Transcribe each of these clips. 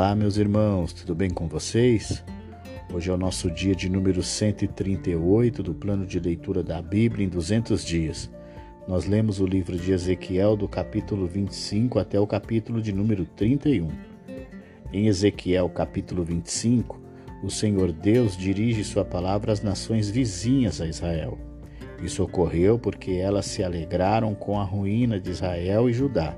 Olá, meus irmãos, tudo bem com vocês? Hoje é o nosso dia de número 138 do plano de leitura da Bíblia em 200 dias. Nós lemos o livro de Ezequiel do capítulo 25 até o capítulo de número 31. Em Ezequiel, capítulo 25, o Senhor Deus dirige sua palavra às nações vizinhas a Israel. Isso ocorreu porque elas se alegraram com a ruína de Israel e Judá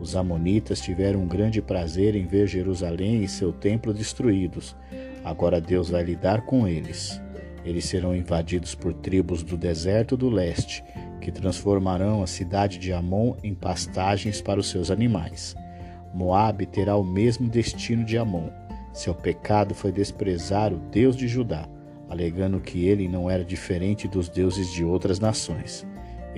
os Amonitas tiveram um grande prazer em ver Jerusalém e seu templo destruídos. Agora Deus vai lidar com eles. Eles serão invadidos por tribos do deserto do leste, que transformarão a cidade de Amon em pastagens para os seus animais. Moabe terá o mesmo destino de Amon. Seu pecado foi desprezar o Deus de Judá, alegando que ele não era diferente dos deuses de outras nações.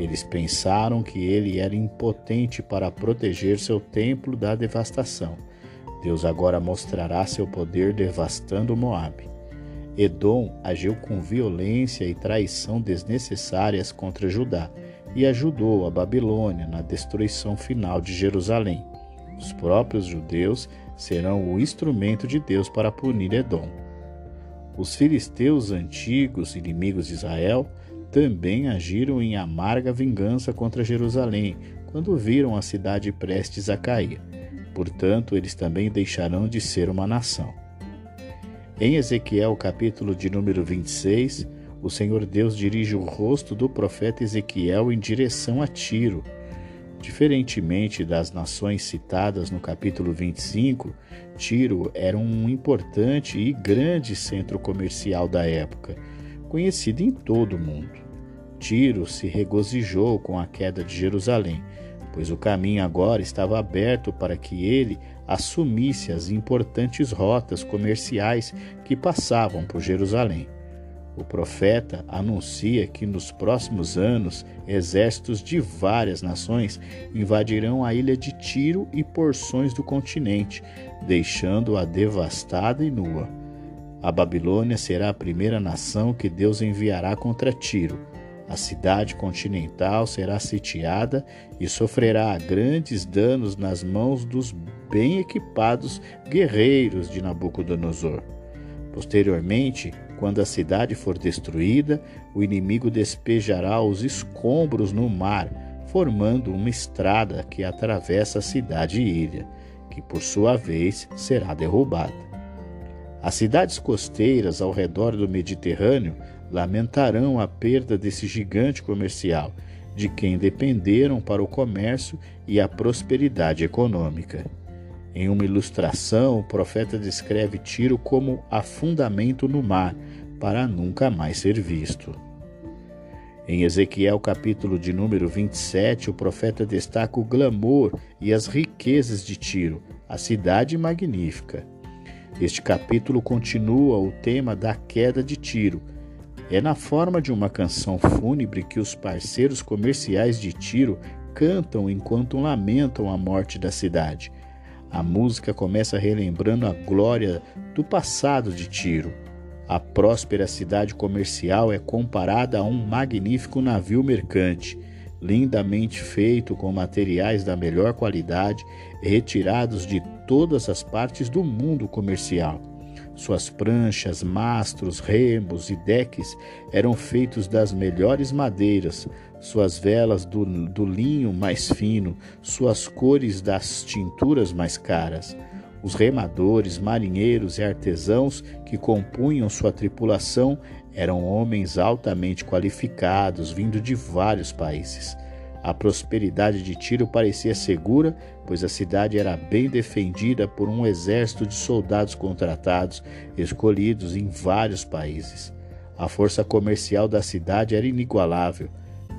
Eles pensaram que ele era impotente para proteger seu templo da devastação. Deus agora mostrará seu poder devastando Moabe. Edom agiu com violência e traição desnecessárias contra Judá e ajudou a Babilônia na destruição final de Jerusalém. Os próprios judeus serão o instrumento de Deus para punir Edom. Os filisteus antigos, inimigos de Israel, também agiram em amarga vingança contra Jerusalém, quando viram a cidade prestes a cair. Portanto, eles também deixarão de ser uma nação. Em Ezequiel, capítulo de número 26, o Senhor Deus dirige o rosto do profeta Ezequiel em direção a Tiro. Diferentemente das nações citadas no capítulo 25, Tiro era um importante e grande centro comercial da época conhecida em todo o mundo. Tiro se regozijou com a queda de Jerusalém, pois o caminho agora estava aberto para que ele assumisse as importantes rotas comerciais que passavam por Jerusalém. O profeta anuncia que nos próximos anos exércitos de várias nações invadirão a ilha de Tiro e porções do continente, deixando-a devastada e nua. A Babilônia será a primeira nação que Deus enviará contra Tiro. A cidade continental será sitiada e sofrerá grandes danos nas mãos dos bem equipados guerreiros de Nabucodonosor. Posteriormente, quando a cidade for destruída, o inimigo despejará os escombros no mar, formando uma estrada que atravessa a cidade e ilha, que por sua vez será derrubada. As cidades costeiras ao redor do Mediterrâneo lamentarão a perda desse gigante comercial, de quem dependeram para o comércio e a prosperidade econômica. Em uma ilustração, o profeta descreve Tiro como afundamento no mar, para nunca mais ser visto. Em Ezequiel capítulo de número 27, o profeta destaca o glamour e as riquezas de Tiro, a cidade magnífica. Este capítulo continua o tema da queda de Tiro. É na forma de uma canção fúnebre que os parceiros comerciais de Tiro cantam enquanto lamentam a morte da cidade. A música começa relembrando a glória do passado de Tiro. A próspera cidade comercial é comparada a um magnífico navio mercante, lindamente feito com materiais da melhor qualidade, retirados de todas as partes do mundo comercial. Suas pranchas, mastros, remos e deques eram feitos das melhores madeiras, suas velas do, do linho mais fino, suas cores das tinturas mais caras. Os remadores, marinheiros e artesãos que compunham sua tripulação eram homens altamente qualificados, vindo de vários países. A prosperidade de Tiro parecia segura, pois a cidade era bem defendida por um exército de soldados contratados, escolhidos em vários países. A força comercial da cidade era inigualável.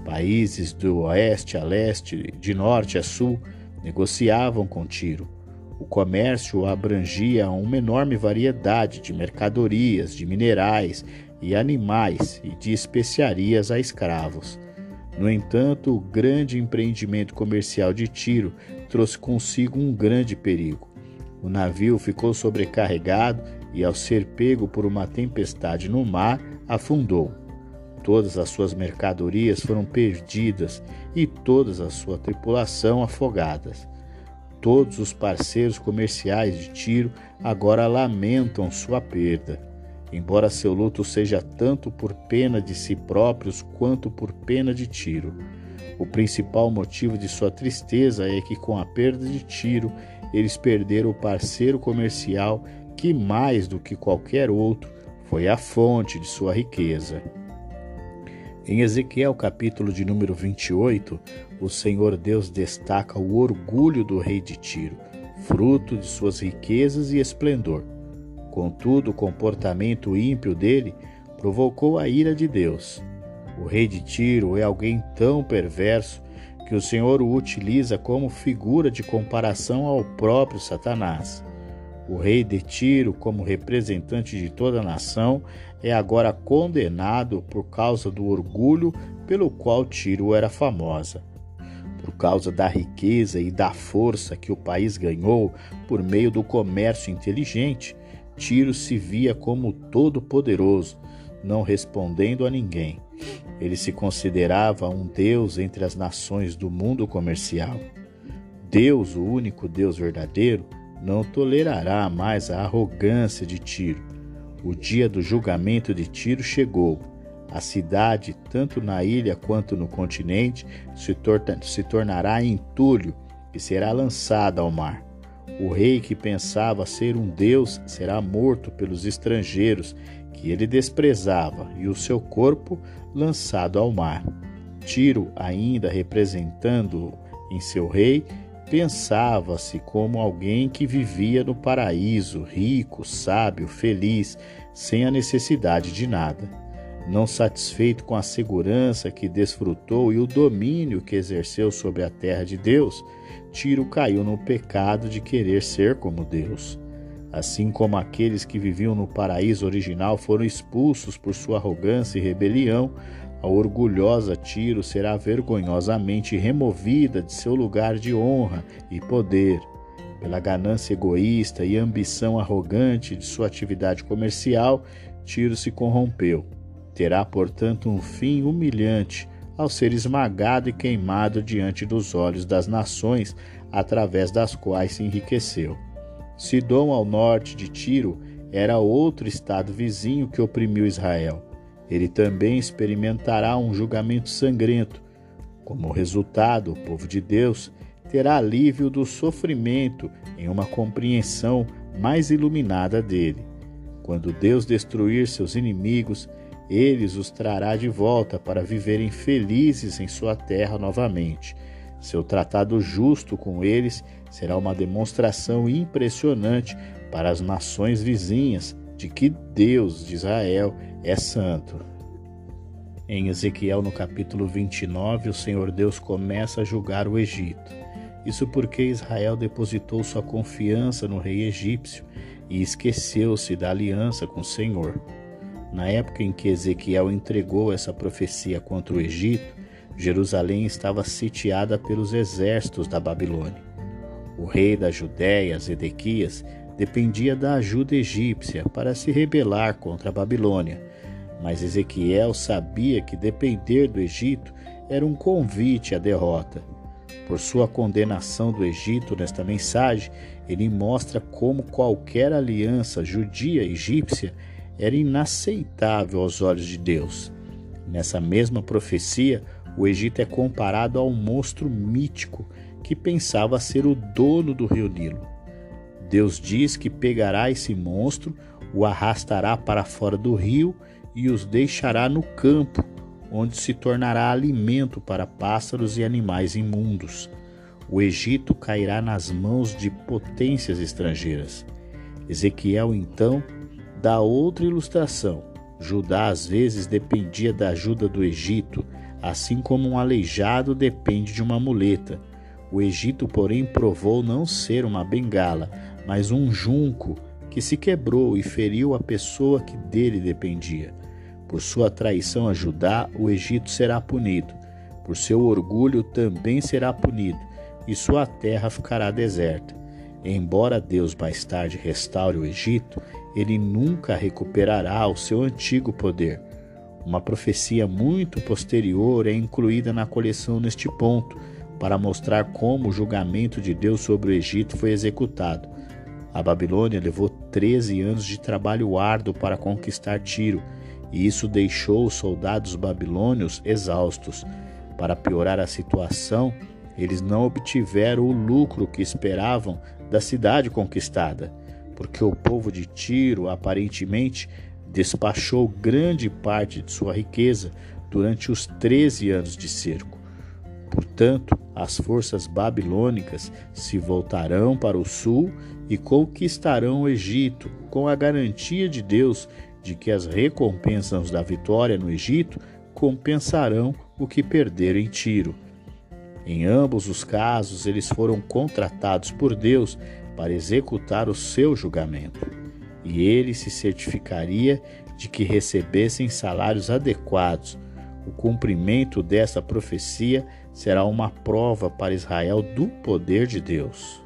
Países do oeste a leste, de norte a sul, negociavam com Tiro. O comércio abrangia uma enorme variedade de mercadorias, de minerais e animais e de especiarias a escravos. No entanto, o grande empreendimento comercial de Tiro trouxe consigo um grande perigo. O navio ficou sobrecarregado e, ao ser pego por uma tempestade no mar, afundou. Todas as suas mercadorias foram perdidas e toda a sua tripulação afogadas. Todos os parceiros comerciais de Tiro agora lamentam sua perda. Embora seu luto seja tanto por pena de si próprios quanto por pena de Tiro. O principal motivo de sua tristeza é que, com a perda de Tiro, eles perderam o parceiro comercial que, mais do que qualquer outro, foi a fonte de sua riqueza. Em Ezequiel, capítulo de número 28, o Senhor Deus destaca o orgulho do rei de Tiro, fruto de suas riquezas e esplendor. Contudo, o comportamento ímpio dele provocou a ira de Deus. O rei de Tiro é alguém tão perverso que o Senhor o utiliza como figura de comparação ao próprio Satanás. O rei de Tiro, como representante de toda a nação, é agora condenado por causa do orgulho pelo qual Tiro era famosa. Por causa da riqueza e da força que o país ganhou por meio do comércio inteligente, Tiro se via como todo-poderoso, não respondendo a ninguém. Ele se considerava um deus entre as nações do mundo comercial. Deus, o único Deus verdadeiro, não tolerará mais a arrogância de Tiro. O dia do julgamento de Tiro chegou. A cidade, tanto na ilha quanto no continente, se, se tornará entulho e será lançada ao mar. O rei que pensava ser um deus será morto pelos estrangeiros que ele desprezava, e o seu corpo lançado ao mar. Tiro, ainda representando em seu rei, Pensava-se como alguém que vivia no paraíso, rico, sábio, feliz, sem a necessidade de nada. Não satisfeito com a segurança que desfrutou e o domínio que exerceu sobre a terra de Deus, Tiro caiu no pecado de querer ser como Deus. Assim como aqueles que viviam no paraíso original foram expulsos por sua arrogância e rebelião, a orgulhosa Tiro será vergonhosamente removida de seu lugar de honra e poder. Pela ganância egoísta e ambição arrogante de sua atividade comercial, Tiro se corrompeu. Terá, portanto, um fim humilhante ao ser esmagado e queimado diante dos olhos das nações através das quais se enriqueceu. Sidom, ao norte de Tiro, era outro estado vizinho que oprimiu Israel ele também experimentará um julgamento sangrento. Como resultado, o povo de Deus terá alívio do sofrimento em uma compreensão mais iluminada dele. Quando Deus destruir seus inimigos, ele os trará de volta para viverem felizes em sua terra novamente. Seu tratado justo com eles será uma demonstração impressionante para as nações vizinhas de que Deus de Israel é santo. Em Ezequiel, no capítulo 29, o Senhor Deus começa a julgar o Egito. Isso porque Israel depositou sua confiança no rei egípcio e esqueceu-se da aliança com o Senhor. Na época em que Ezequiel entregou essa profecia contra o Egito, Jerusalém estava sitiada pelos exércitos da Babilônia. O rei da Judéia, Zedequias, dependia da ajuda egípcia para se rebelar contra a Babilônia, mas Ezequiel sabia que depender do Egito era um convite à derrota. Por sua condenação do Egito nesta mensagem, ele mostra como qualquer aliança judia-egípcia era inaceitável aos olhos de Deus. Nessa mesma profecia, o Egito é comparado a um monstro mítico que pensava ser o dono do rio Nilo. Deus diz que pegará esse monstro, o arrastará para fora do rio e os deixará no campo, onde se tornará alimento para pássaros e animais imundos. O Egito cairá nas mãos de potências estrangeiras. Ezequiel então dá outra ilustração. Judá às vezes dependia da ajuda do Egito, assim como um aleijado depende de uma muleta. O Egito, porém, provou não ser uma bengala, mas um junco que se quebrou e feriu a pessoa que dele dependia. Por sua traição a Judá, o Egito será punido. Por seu orgulho também será punido, e sua terra ficará deserta. Embora Deus mais tarde restaure o Egito, ele nunca recuperará o seu antigo poder. Uma profecia muito posterior é incluída na coleção neste ponto, para mostrar como o julgamento de Deus sobre o Egito foi executado. A Babilônia levou 13 anos de trabalho árduo para conquistar Tiro, e isso deixou os soldados babilônios exaustos. Para piorar a situação, eles não obtiveram o lucro que esperavam da cidade conquistada, porque o povo de Tiro aparentemente despachou grande parte de sua riqueza durante os 13 anos de cerco. Portanto, as forças babilônicas se voltarão para o sul e conquistarão o Egito, com a garantia de Deus de que as recompensas da vitória no Egito compensarão o que perderam em Tiro. Em ambos os casos, eles foram contratados por Deus para executar o seu julgamento, e ele se certificaria de que recebessem salários adequados. O cumprimento dessa profecia será uma prova para Israel do poder de Deus.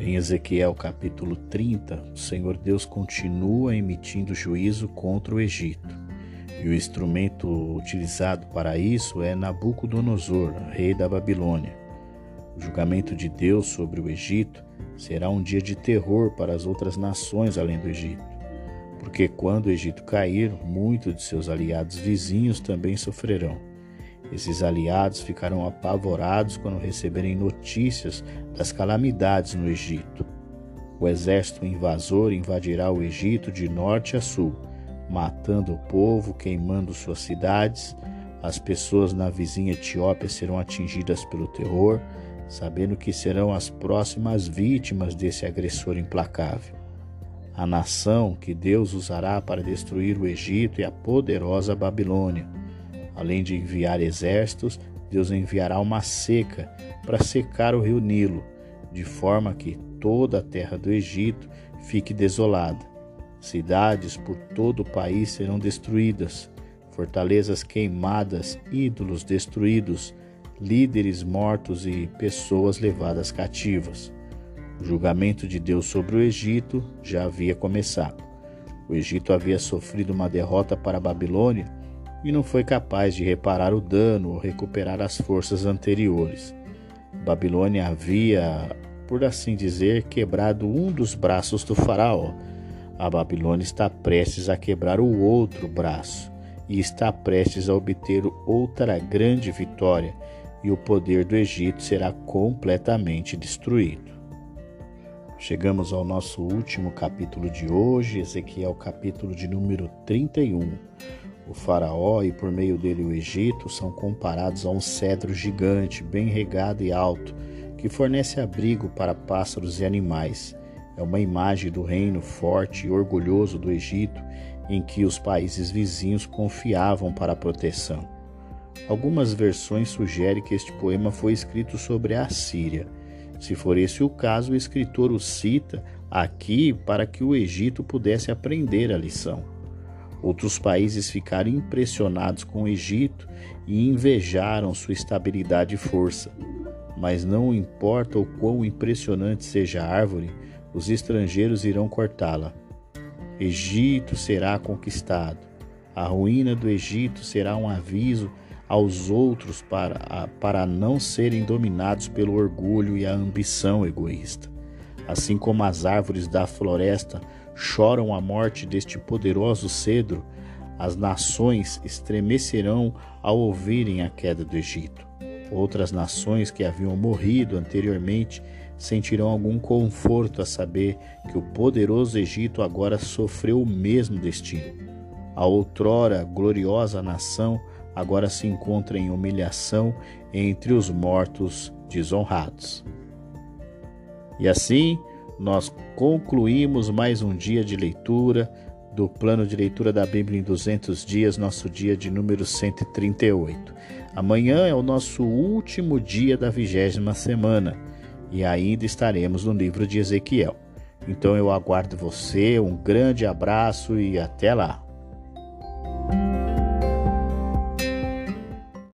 Em Ezequiel capítulo 30, o Senhor Deus continua emitindo juízo contra o Egito. E o instrumento utilizado para isso é Nabucodonosor, rei da Babilônia. O julgamento de Deus sobre o Egito será um dia de terror para as outras nações além do Egito. Porque quando o Egito cair, muitos de seus aliados vizinhos também sofrerão. Esses aliados ficarão apavorados quando receberem notícias das calamidades no Egito. O exército invasor invadirá o Egito de norte a sul, matando o povo, queimando suas cidades. As pessoas na vizinha Etiópia serão atingidas pelo terror, sabendo que serão as próximas vítimas desse agressor implacável. A nação que Deus usará para destruir o Egito é a poderosa Babilônia Além de enviar exércitos, Deus enviará uma seca para secar o rio Nilo, de forma que toda a terra do Egito fique desolada. Cidades por todo o país serão destruídas, fortalezas queimadas, ídolos destruídos, líderes mortos e pessoas levadas cativas. O julgamento de Deus sobre o Egito já havia começado. O Egito havia sofrido uma derrota para a Babilônia e não foi capaz de reparar o dano ou recuperar as forças anteriores. Babilônia havia, por assim dizer, quebrado um dos braços do Faraó. A Babilônia está prestes a quebrar o outro braço e está prestes a obter outra grande vitória, e o poder do Egito será completamente destruído. Chegamos ao nosso último capítulo de hoje, Ezequiel, capítulo de número 31. O Faraó e por meio dele o Egito são comparados a um cedro gigante, bem regado e alto, que fornece abrigo para pássaros e animais. É uma imagem do reino forte e orgulhoso do Egito, em que os países vizinhos confiavam para a proteção. Algumas versões sugerem que este poema foi escrito sobre a Síria. Se for esse o caso, o escritor o cita aqui para que o Egito pudesse aprender a lição. Outros países ficaram impressionados com o Egito e invejaram sua estabilidade e força. Mas não importa o quão impressionante seja a árvore, os estrangeiros irão cortá-la. Egito será conquistado. A ruína do Egito será um aviso aos outros para, para não serem dominados pelo orgulho e a ambição egoísta. Assim como as árvores da floresta choram a morte deste poderoso cedro, as nações estremecerão ao ouvirem a queda do Egito. Outras nações que haviam morrido anteriormente sentirão algum conforto a saber que o poderoso Egito agora sofreu o mesmo destino. A outrora gloriosa nação agora se encontra em humilhação entre os mortos desonrados. E assim, nós concluímos mais um dia de leitura do plano de leitura da Bíblia em 200 dias, nosso dia de número 138. Amanhã é o nosso último dia da vigésima semana e ainda estaremos no livro de Ezequiel. Então eu aguardo você, um grande abraço e até lá.